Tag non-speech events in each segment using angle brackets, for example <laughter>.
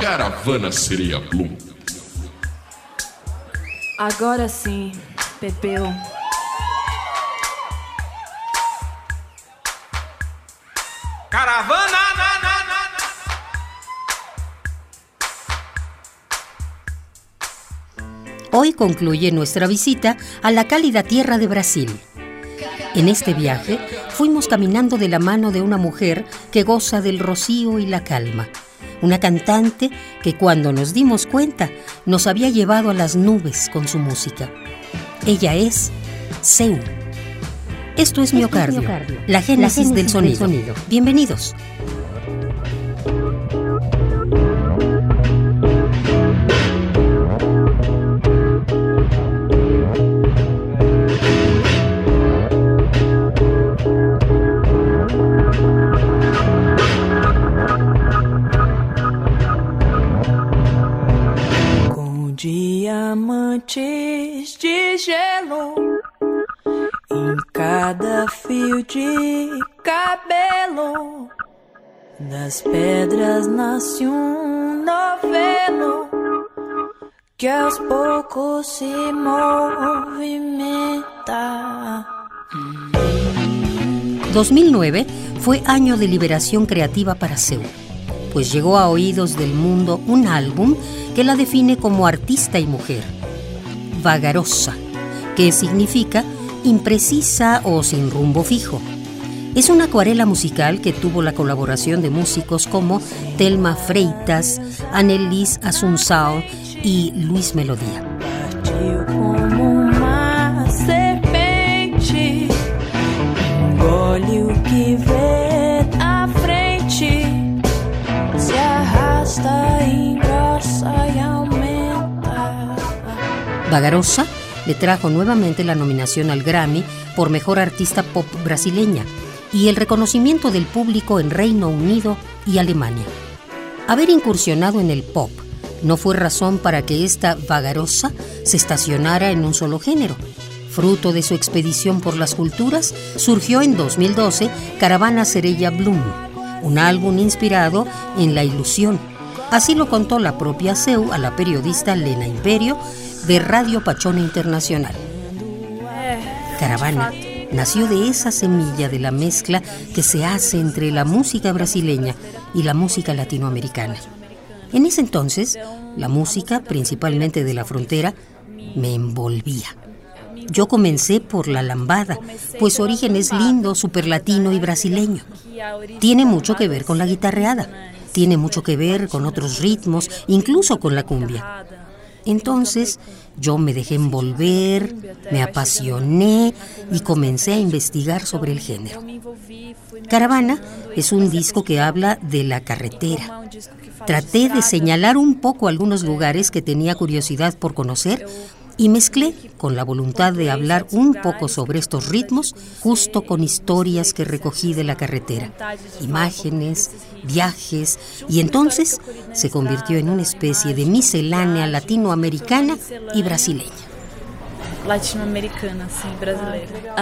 Caravana seria Bloom. Agora sim, Pepeu. Caravana! Hoy concluye nuestra visita a la cálida tierra de Brasil. En este viaje fuimos caminando de la mano de una mujer que goza del rocío y la calma, una cantante que cuando nos dimos cuenta nos había llevado a las nubes con su música. Ella es Seu. Esto es Miocardio, la génesis, del, sonido. del sonido. Bienvenidos. 2009 fue año de liberación creativa para Seu, pues llegó a oídos del mundo un álbum que la define como artista y mujer, vagarosa, que significa imprecisa o sin rumbo fijo. Es una acuarela musical que tuvo la colaboración de músicos como Telma Freitas, Annelies Asunzao y Luis Melodía. Vagarosa le trajo nuevamente la nominación al Grammy por Mejor Artista Pop Brasileña y el reconocimiento del público en Reino Unido y Alemania. Haber incursionado en el pop no fue razón para que esta vagarosa se estacionara en un solo género. Fruto de su expedición por las culturas, surgió en 2012 Caravana Cerella Bloom, un álbum inspirado en la ilusión. Así lo contó la propia Seu a la periodista Lena Imperio de Radio Pachona Internacional. Caravana nació de esa semilla de la mezcla que se hace entre la música brasileña y la música latinoamericana. En ese entonces, la música, principalmente de la frontera, me envolvía. Yo comencé por la lambada, pues su origen es lindo, superlatino y brasileño. Tiene mucho que ver con la guitarreada, tiene mucho que ver con otros ritmos, incluso con la cumbia. Entonces yo me dejé envolver, me apasioné y comencé a investigar sobre el género. Caravana es un disco que habla de la carretera. Traté de señalar un poco algunos lugares que tenía curiosidad por conocer y mezclé con la voluntad de hablar un poco sobre estos ritmos justo con historias que recogí de la carretera, imágenes, viajes, y entonces se convirtió en una especie de miscelánea latinoamericana y brasileña. Latinoamericana, sí, brasileira.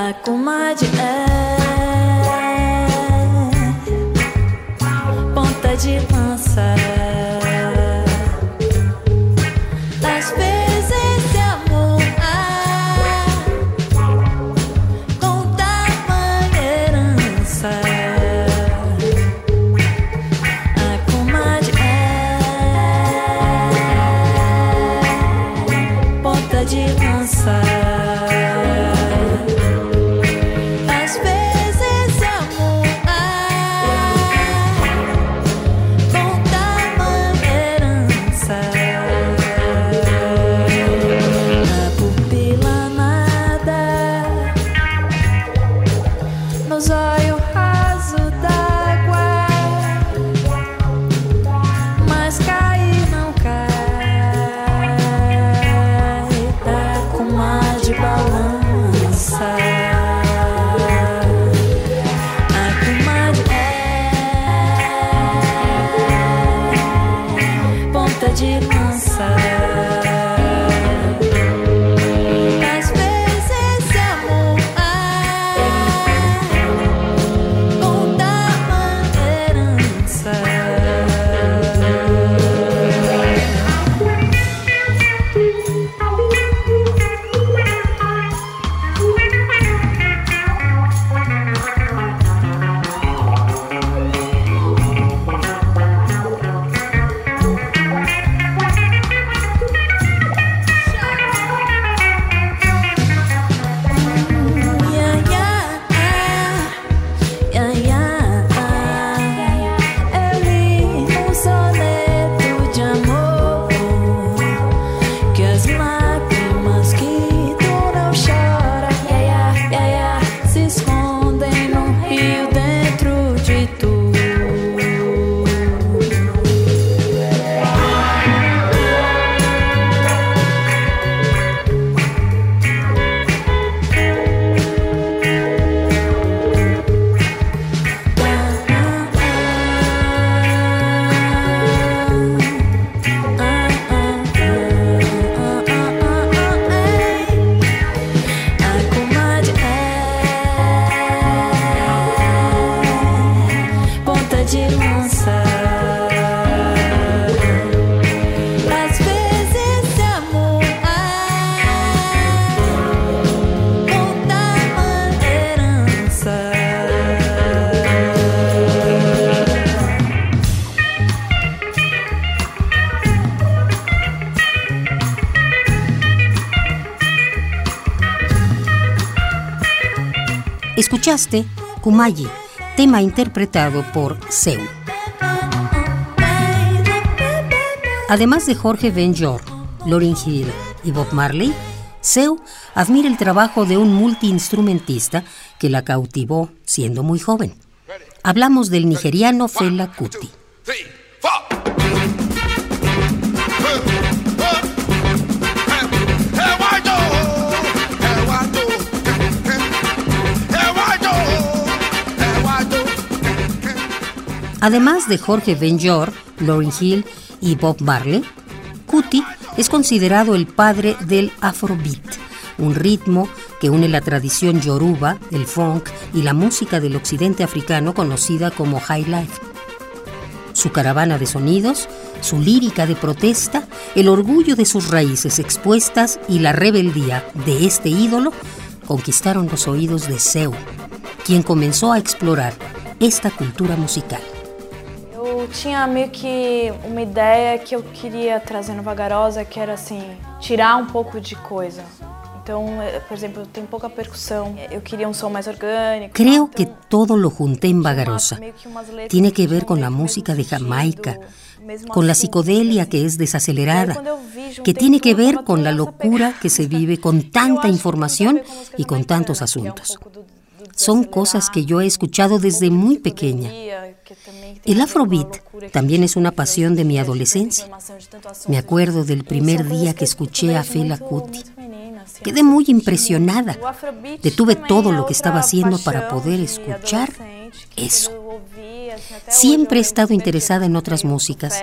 Escuchaste Kumayi, tema interpretado por Seu. Además de Jorge Ben-Jor, Lauryn Hill y Bob Marley, Seu admira el trabajo de un multiinstrumentista que la cautivó siendo muy joven. Hablamos del nigeriano Fela Kuti. Además de Jorge Ben-Jor, Lauryn Hill y Bob Marley, Kuti es considerado el padre del Afrobeat, un ritmo que une la tradición yoruba, el funk y la música del occidente africano conocida como high life. Su caravana de sonidos, su lírica de protesta, el orgullo de sus raíces expuestas y la rebeldía de este ídolo conquistaron los oídos de Seu, quien comenzó a explorar esta cultura musical. Tinha meio que uma ideia que eu queria trazer no Vagarosa, que era assim, tirar um pouco de coisa. Então, por exemplo, tem pouca percussão. Eu queria um som mais orgânico. Creo que todo lo junté en Vagarosa. Tiene que ver con la música de Jamaica, con la psicodelia que es desacelerada, junté que tiene que ver con la locura que se <laughs> vive con acho tanta información y con tantos um asuntos. Son cosas que yo he escuchado desde um muy pequeña. psicodelia, que também tem El afrobeat también es una pasión de mi adolescencia. Me acuerdo del primer día que escuché a Fela Kuti. Quedé muy impresionada. Detuve todo lo que estaba haciendo para poder de escuchar eso. Siempre he estado interesada en otras músicas.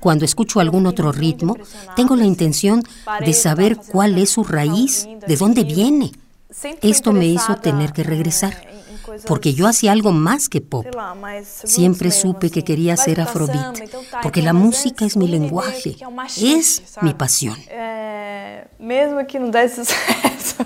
Cuando escucho algún otro ritmo, tengo la intención de saber cuál es su raíz, de dónde viene. Esto me hizo tener que regresar, porque yo hacía algo más que pop. Siempre supe que assim. quería ser afrobeat, então tá, porque então, la música es mi lenguaje, é es mi pasión. É, mesmo que não desse <laughs> sucesso,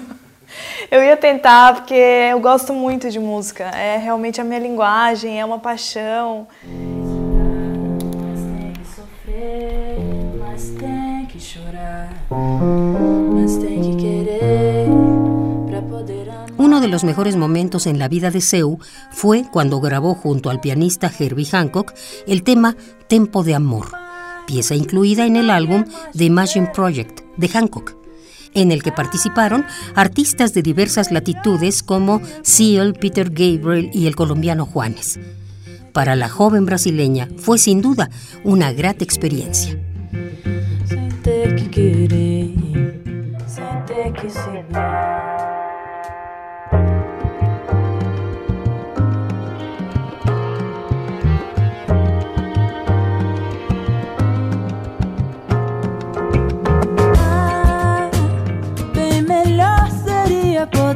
eu ia tentar, porque eu gosto muito de música. É realmente a minha linguagem, é uma paixão. Mas tem que sofrer, mas tem que chorar, mas tem que querer los mejores momentos en la vida de Seu fue cuando grabó junto al pianista Herbie Hancock el tema Tempo de Amor, pieza incluida en el álbum The Imagine Project de Hancock, en el que participaron artistas de diversas latitudes como Seal, Peter Gabriel y el colombiano Juanes. Para la joven brasileña fue sin duda una grata experiencia.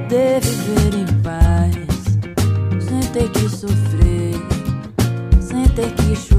poder viver em paz, sem ter que sofrer, sem ter que chorar.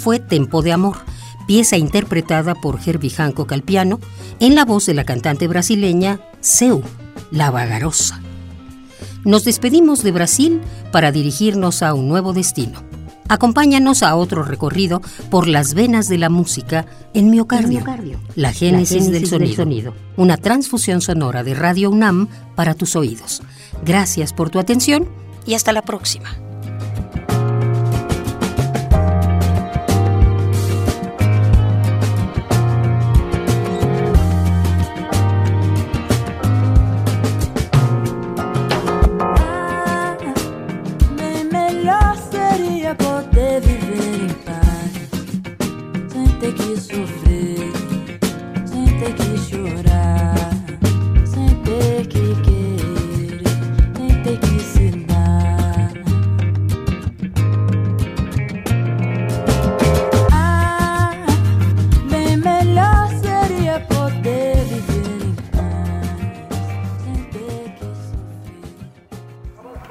Fue Tempo de Amor, pieza interpretada por Herbie Hancock al piano, en la voz de la cantante brasileña Seu, la vagarosa. Nos despedimos de Brasil para dirigirnos a un nuevo destino. Acompáñanos a otro recorrido por las venas de la música en miocardio, la génesis, del, sonido, del sonido, una transfusión sonora de Radio UNAM para tus oídos. Gracias por tu atención y hasta la próxima.